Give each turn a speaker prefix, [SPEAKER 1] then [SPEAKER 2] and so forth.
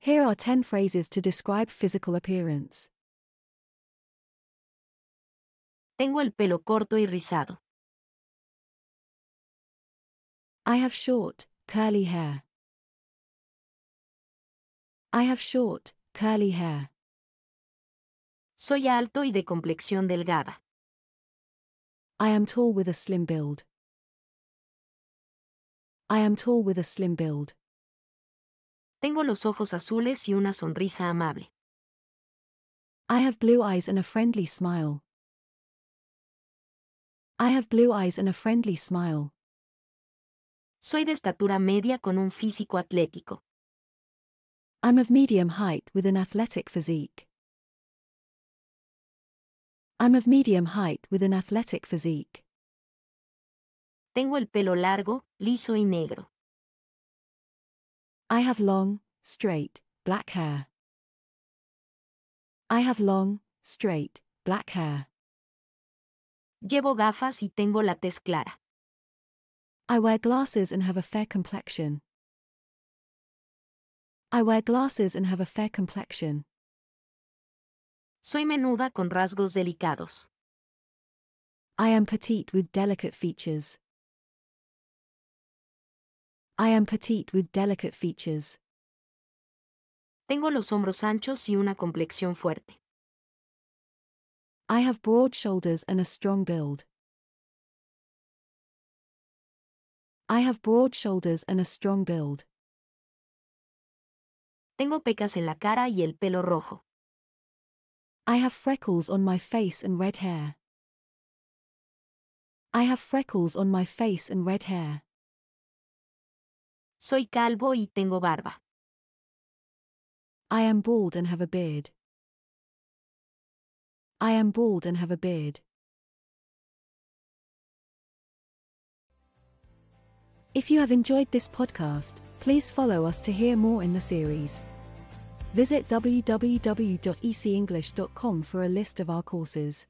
[SPEAKER 1] Here are 10 phrases to describe physical appearance.
[SPEAKER 2] Tengo el pelo corto y rizado.
[SPEAKER 1] I have short, curly hair. I have short, curly hair.
[SPEAKER 2] Soy alto y de complexión delgada.
[SPEAKER 1] I am tall with a slim build. I am tall with a slim build.
[SPEAKER 2] Tengo los ojos azules y una sonrisa amable.
[SPEAKER 1] I have blue eyes and a friendly smile. I have blue eyes and a friendly smile.
[SPEAKER 2] Soy de estatura media con un físico atlético.
[SPEAKER 1] I'm of medium height with an athletic physique. I'm of medium height with an athletic physique.
[SPEAKER 2] Tengo el pelo largo, liso y negro.
[SPEAKER 1] I have long, straight, black hair. I have long, straight, black hair.
[SPEAKER 2] Llevo gafas y tengo la tez clara.
[SPEAKER 1] I wear glasses and have a fair complexion. I wear glasses and have a fair complexion.
[SPEAKER 2] Soy menuda con rasgos delicados.
[SPEAKER 1] I am petite with delicate features. I am petite with delicate features.
[SPEAKER 2] Tengo los hombros anchos y una complexión fuerte.
[SPEAKER 1] I have broad shoulders and a strong build. I have broad shoulders and a strong build.
[SPEAKER 2] Tengo pecas en la cara y el pelo rojo.
[SPEAKER 1] I have freckles on my face and red hair. I have freckles on my face and red hair.
[SPEAKER 2] Soy calvo y tengo barba.
[SPEAKER 1] I am bald and have a beard. I am bald and have a beard. If you have enjoyed this podcast, please follow us to hear more in the series. Visit www.ecenglish.com for a list of our courses.